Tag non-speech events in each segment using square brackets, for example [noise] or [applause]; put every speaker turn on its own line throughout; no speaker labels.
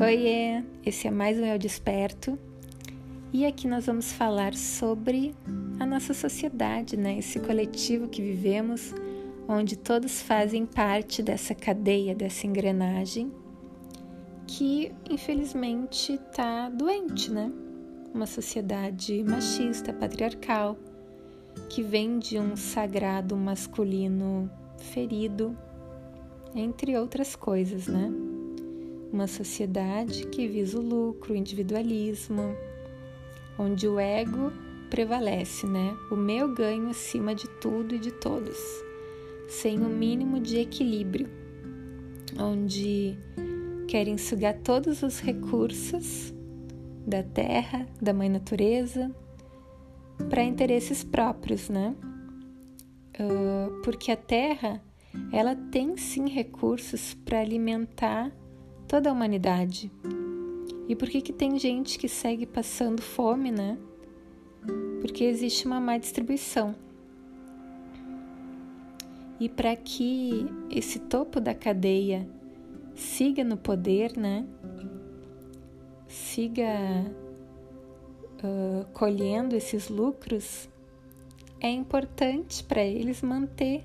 Oiê, esse é mais um Eu Desperto e aqui nós vamos falar sobre a nossa sociedade, né? Esse coletivo que vivemos, onde todos fazem parte dessa cadeia, dessa engrenagem que infelizmente está doente, né? Uma sociedade machista, patriarcal, que vem de um sagrado masculino ferido, entre outras coisas, né? Uma sociedade que visa o lucro, o individualismo, onde o ego prevalece, né? O meu ganho acima de tudo e de todos, sem o mínimo de equilíbrio, onde querem sugar todos os recursos da terra, da mãe natureza, para interesses próprios, né? Uh, porque a terra, ela tem sim recursos para alimentar toda a humanidade. E por que, que tem gente que segue passando fome, né? Porque existe uma má distribuição. E para que esse topo da cadeia siga no poder, né? Siga uh, colhendo esses lucros, é importante para eles manter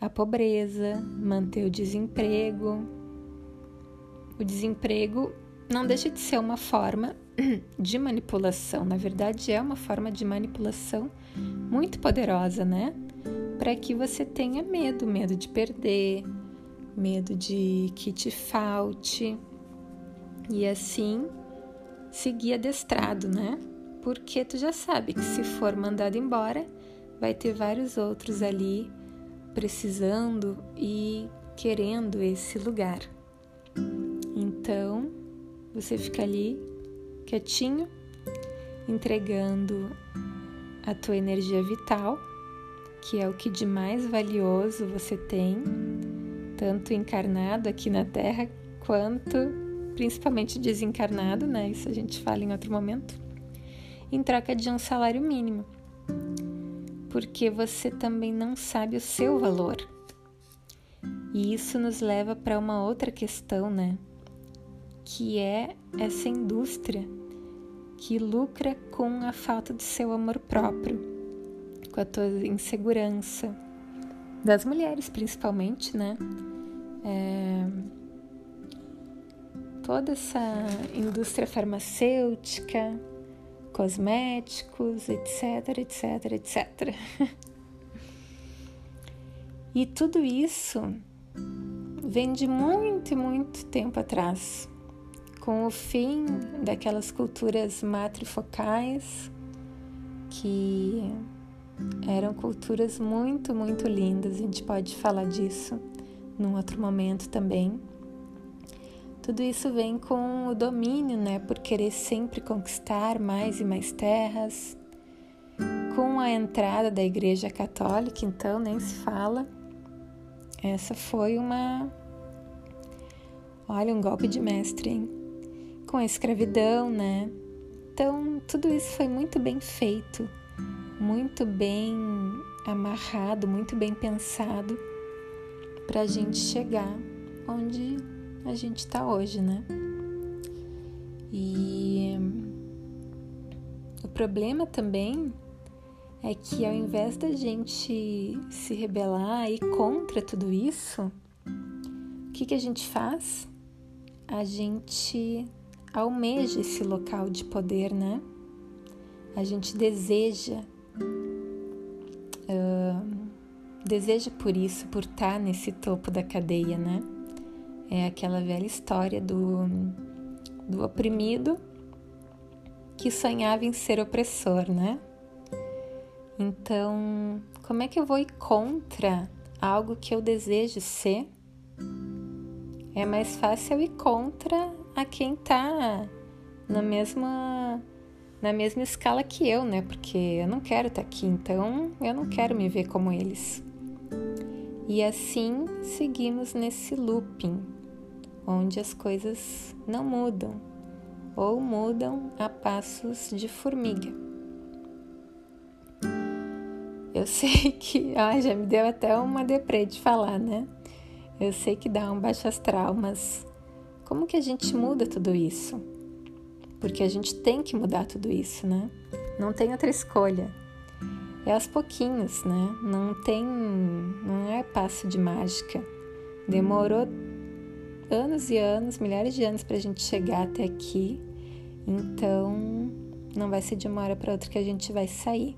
a pobreza, manter o desemprego, o desemprego não deixa de ser uma forma [clears throat] de manipulação, na verdade, é uma forma de manipulação muito poderosa, né? Para que você tenha medo, medo de perder, medo de que te falte e assim seguir adestrado, né? Porque tu já sabe que se for mandado embora, vai ter vários outros ali precisando e querendo esse lugar. Você fica ali quietinho, entregando a tua energia vital, que é o que de mais valioso você tem, tanto encarnado aqui na Terra quanto principalmente desencarnado, né? Isso a gente fala em outro momento. Em troca de um salário mínimo. Porque você também não sabe o seu valor. E isso nos leva para uma outra questão, né? Que é essa indústria que lucra com a falta do seu amor próprio, com a tua insegurança, das mulheres principalmente, né? É... Toda essa indústria farmacêutica, cosméticos, etc, etc, etc. e tudo isso vem de muito muito tempo atrás com o fim daquelas culturas matrifocais que eram culturas muito, muito lindas. A gente pode falar disso num outro momento também. Tudo isso vem com o domínio, né, por querer sempre conquistar mais e mais terras. Com a entrada da Igreja Católica, então nem se fala. Essa foi uma Olha, um golpe de mestre, hein? Com a escravidão, né? Então, tudo isso foi muito bem feito, muito bem amarrado, muito bem pensado para a gente chegar onde a gente está hoje, né? E o problema também é que ao invés da gente se rebelar e contra tudo isso, o que, que a gente faz? A gente almeja esse local de poder, né? A gente deseja, uh, deseja por isso, por estar nesse topo da cadeia, né? É aquela velha história do, do oprimido que sonhava em ser opressor, né? Então, como é que eu vou ir contra algo que eu desejo ser? É mais fácil eu ir contra a quem tá na mesma na mesma escala que eu, né? Porque eu não quero estar tá aqui, então eu não quero me ver como eles. E assim seguimos nesse looping, onde as coisas não mudam ou mudam a passos de formiga. Eu sei [laughs] que, ai, já me deu até uma deprê de falar, né? Eu sei que dá um baixo astral, mas como que a gente muda tudo isso? Porque a gente tem que mudar tudo isso, né? Não tem outra escolha. É aos pouquinhos, né? Não tem. Não é passo de mágica. Demorou anos e anos, milhares de anos para a gente chegar até aqui. Então, não vai ser de uma hora para outra que a gente vai sair.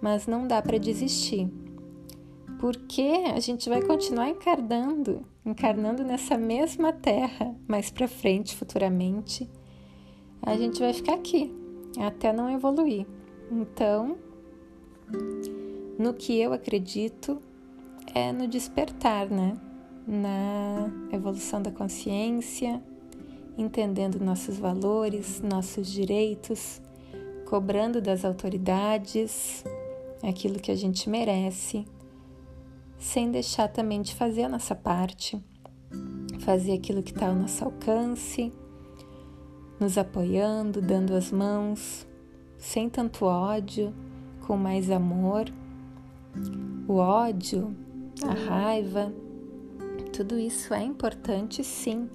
Mas não dá para desistir. Porque a gente vai continuar encarnando, encarnando nessa mesma terra mais para frente, futuramente. A gente vai ficar aqui até não evoluir. Então, no que eu acredito é no despertar, né? Na evolução da consciência, entendendo nossos valores, nossos direitos, cobrando das autoridades aquilo que a gente merece, sem deixar também de fazer a nossa parte, fazer aquilo que está ao nosso alcance, nos apoiando, dando as mãos, sem tanto ódio, com mais amor. O ódio, a raiva, tudo isso é importante sim,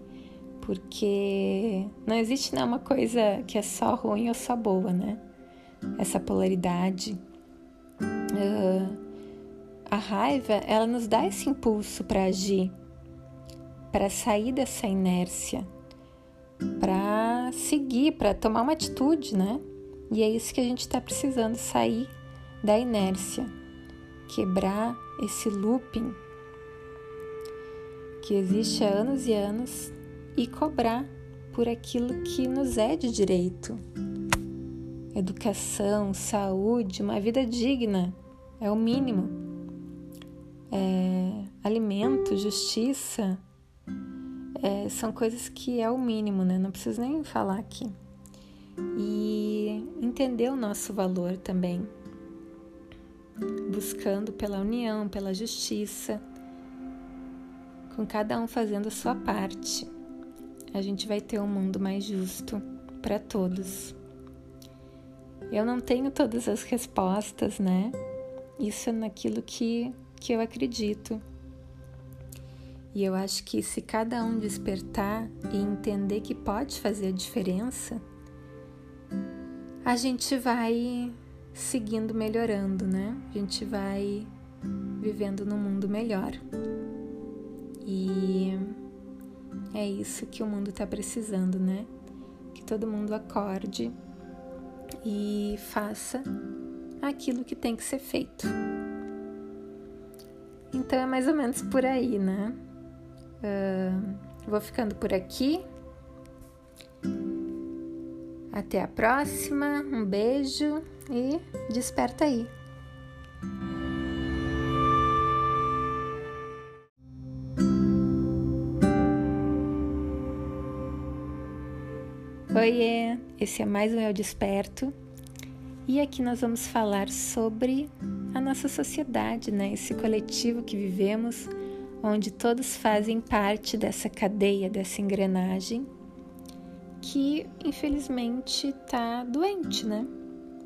porque não existe nenhuma coisa que é só ruim ou só boa, né? Essa polaridade. Uh, a raiva, ela nos dá esse impulso para agir, para sair dessa inércia, para seguir, para tomar uma atitude, né? E é isso que a gente está precisando sair da inércia, quebrar esse looping que existe há anos e anos e cobrar por aquilo que nos é de direito. Educação, saúde, uma vida digna é o mínimo. É, alimento, justiça, é, são coisas que é o mínimo, né? Não preciso nem falar aqui. E entender o nosso valor também, buscando pela união, pela justiça, com cada um fazendo a sua parte. A gente vai ter um mundo mais justo para todos. Eu não tenho todas as respostas, né? Isso é naquilo que, que eu acredito. E eu acho que se cada um despertar e entender que pode fazer a diferença, a gente vai seguindo melhorando, né? A gente vai vivendo num mundo melhor. E é isso que o mundo está precisando, né? Que todo mundo acorde e faça aquilo que tem que ser feito. Então é mais ou menos por aí, né? Uh, vou ficando por aqui. Até a próxima, um beijo e desperta aí. Oiê, esse é mais um Eu Desperto e aqui nós vamos falar sobre a nossa sociedade, né? Esse coletivo que vivemos onde todos fazem parte dessa cadeia, dessa engrenagem que infelizmente está doente, né?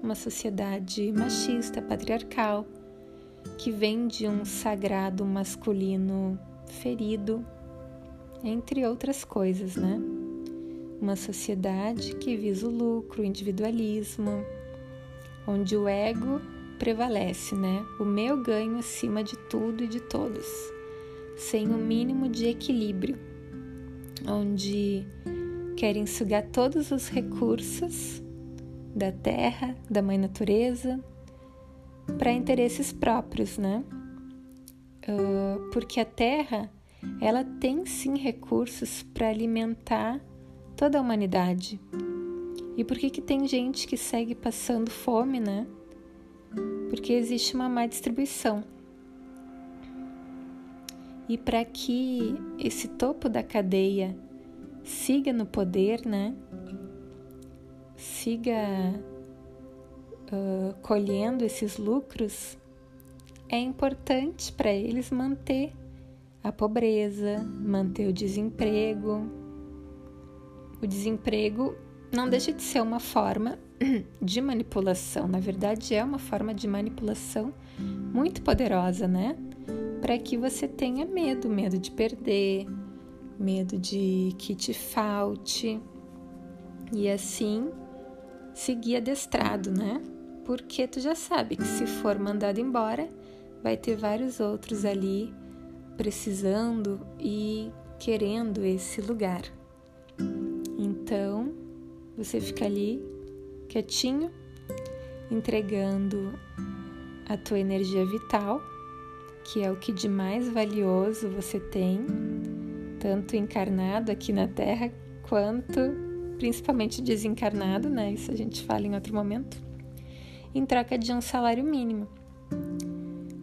Uma sociedade machista, patriarcal, que vem de um sagrado masculino ferido, entre outras coisas, né? Uma sociedade que visa o lucro, o individualismo, onde o ego prevalece, né? O meu ganho acima de tudo e de todos sem o um mínimo de equilíbrio, onde querem sugar todos os recursos da terra, da mãe natureza, para interesses próprios, né? Uh, porque a terra, ela tem sim recursos para alimentar toda a humanidade. E por que, que tem gente que segue passando fome, né? Porque existe uma má distribuição. E para que esse topo da cadeia siga no poder, né? Siga uh, colhendo esses lucros, é importante para eles manter a pobreza, manter o desemprego. O desemprego não deixa de ser uma forma [clears throat] de manipulação, na verdade, é uma forma de manipulação muito poderosa, né? para que você tenha medo, medo de perder, medo de que te falte e assim seguir adestrado, né? Porque tu já sabe que se for mandado embora, vai ter vários outros ali precisando e querendo esse lugar. Então, você fica ali quietinho, entregando a tua energia vital, que é o que de mais valioso você tem, tanto encarnado aqui na Terra quanto principalmente desencarnado, né? Isso a gente fala em outro momento, em troca de um salário mínimo.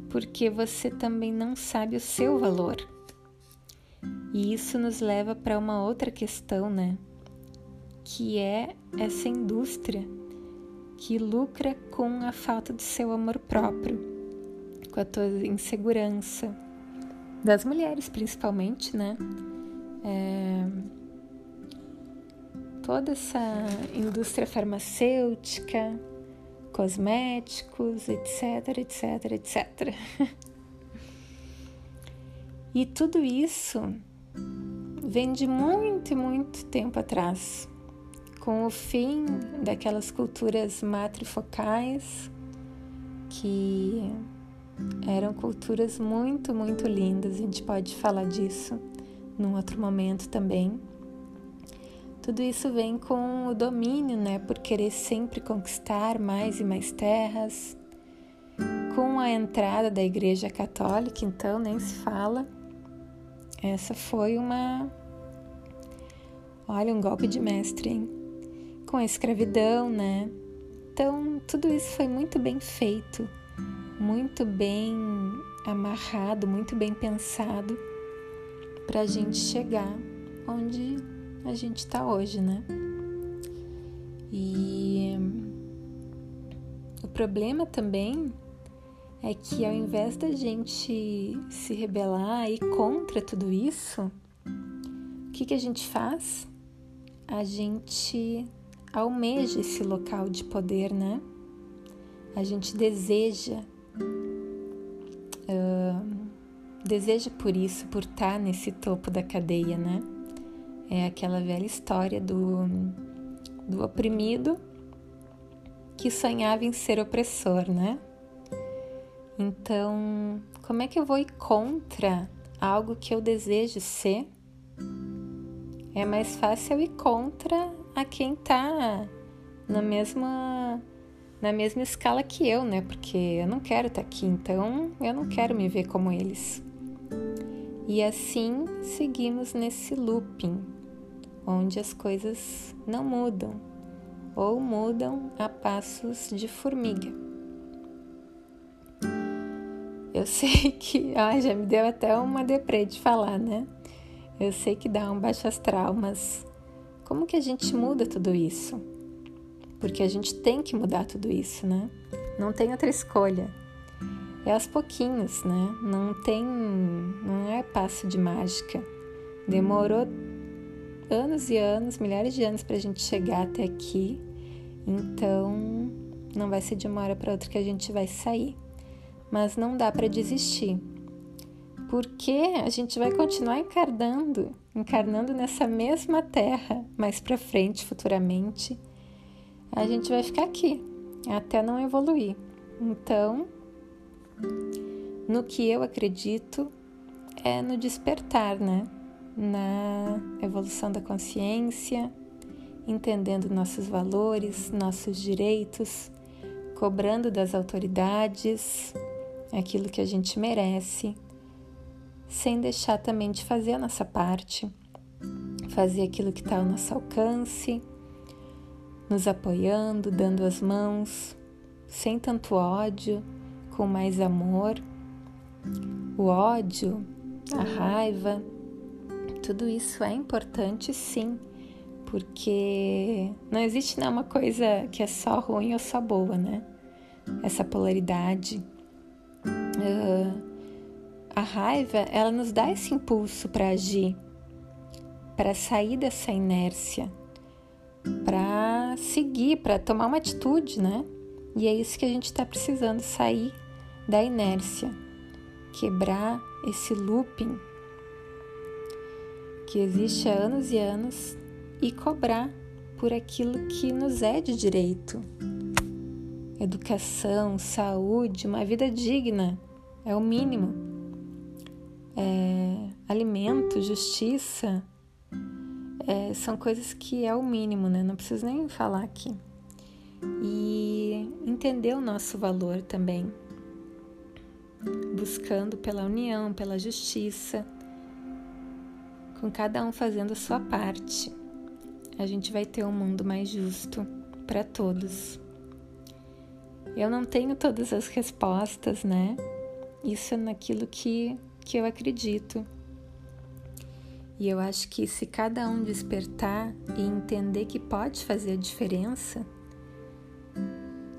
Porque você também não sabe o seu valor. E isso nos leva para uma outra questão, né? Que é essa indústria que lucra com a falta do seu amor próprio, com a tua insegurança, das mulheres principalmente, né? É... Toda essa indústria farmacêutica, cosméticos, etc, etc, etc. e tudo isso vem de muito, muito tempo atrás com o fim daquelas culturas matrifocais que eram culturas muito, muito lindas. A gente pode falar disso num outro momento também. Tudo isso vem com o domínio, né, por querer sempre conquistar mais e mais terras. Com a entrada da Igreja Católica, então nem se fala. Essa foi uma Olha, um golpe de mestre, hein? Com a escravidão, né? Então, tudo isso foi muito bem feito, muito bem amarrado, muito bem pensado para a gente chegar onde a gente está hoje, né? E o problema também é que ao invés da gente se rebelar e contra tudo isso, o que, que a gente faz? A gente almeja esse local de poder, né? A gente deseja, uh, deseja por isso, por estar nesse topo da cadeia, né? É aquela velha história do, do oprimido que sonhava em ser opressor, né? Então, como é que eu vou ir contra algo que eu desejo ser? É mais fácil eu ir contra a quem tá na mesma na mesma escala que eu, né? Porque eu não quero estar tá aqui, então eu não quero me ver como eles. E assim seguimos nesse looping, onde as coisas não mudam ou mudam a passos de formiga. Eu [laughs] sei que, ah, já me deu até uma deprê de falar, né? Eu sei que dá um baixo astral, mas como que a gente muda tudo isso? Porque a gente tem que mudar tudo isso, né? Não tem outra escolha. É aos pouquinhos, né? Não tem. Não é passo de mágica. Demorou anos e anos, milhares de anos para a gente chegar até aqui. Então, não vai ser de uma hora para outra que a gente vai sair. Mas não dá para desistir porque a gente vai continuar encarnando, encarnando nessa mesma terra mais para frente, futuramente. A gente vai ficar aqui até não evoluir. Então, no que eu acredito é no despertar, né? Na evolução da consciência, entendendo nossos valores, nossos direitos, cobrando das autoridades aquilo que a gente merece sem deixar também de fazer a nossa parte, fazer aquilo que está ao nosso alcance, nos apoiando, dando as mãos, sem tanto ódio, com mais amor. O ódio, a raiva, tudo isso é importante sim, porque não existe nenhuma coisa que é só ruim ou só boa, né? Essa polaridade. Uh, a raiva, ela nos dá esse impulso para agir, para sair dessa inércia, para seguir, para tomar uma atitude, né? E é isso que a gente está precisando sair da inércia, quebrar esse looping que existe há anos e anos e cobrar por aquilo que nos é de direito. Educação, saúde, uma vida digna é o mínimo. É, alimento, justiça, é, são coisas que é o mínimo, né? Não preciso nem falar aqui. E entender o nosso valor também, buscando pela união, pela justiça, com cada um fazendo a sua parte. A gente vai ter um mundo mais justo para todos. Eu não tenho todas as respostas, né? Isso é naquilo que, que eu acredito. E eu acho que se cada um despertar e entender que pode fazer a diferença,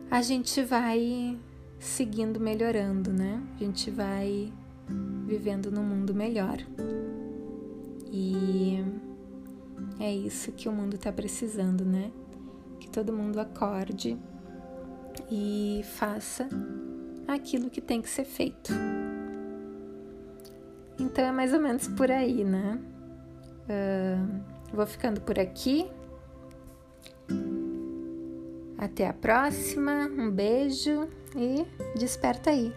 a gente vai seguindo melhorando, né? A gente vai vivendo num mundo melhor. E é isso que o mundo está precisando, né? Que todo mundo acorde e faça aquilo que tem que ser feito. Então é mais ou menos por aí, né? Uh, vou ficando por aqui. Até a próxima, um beijo e desperta aí.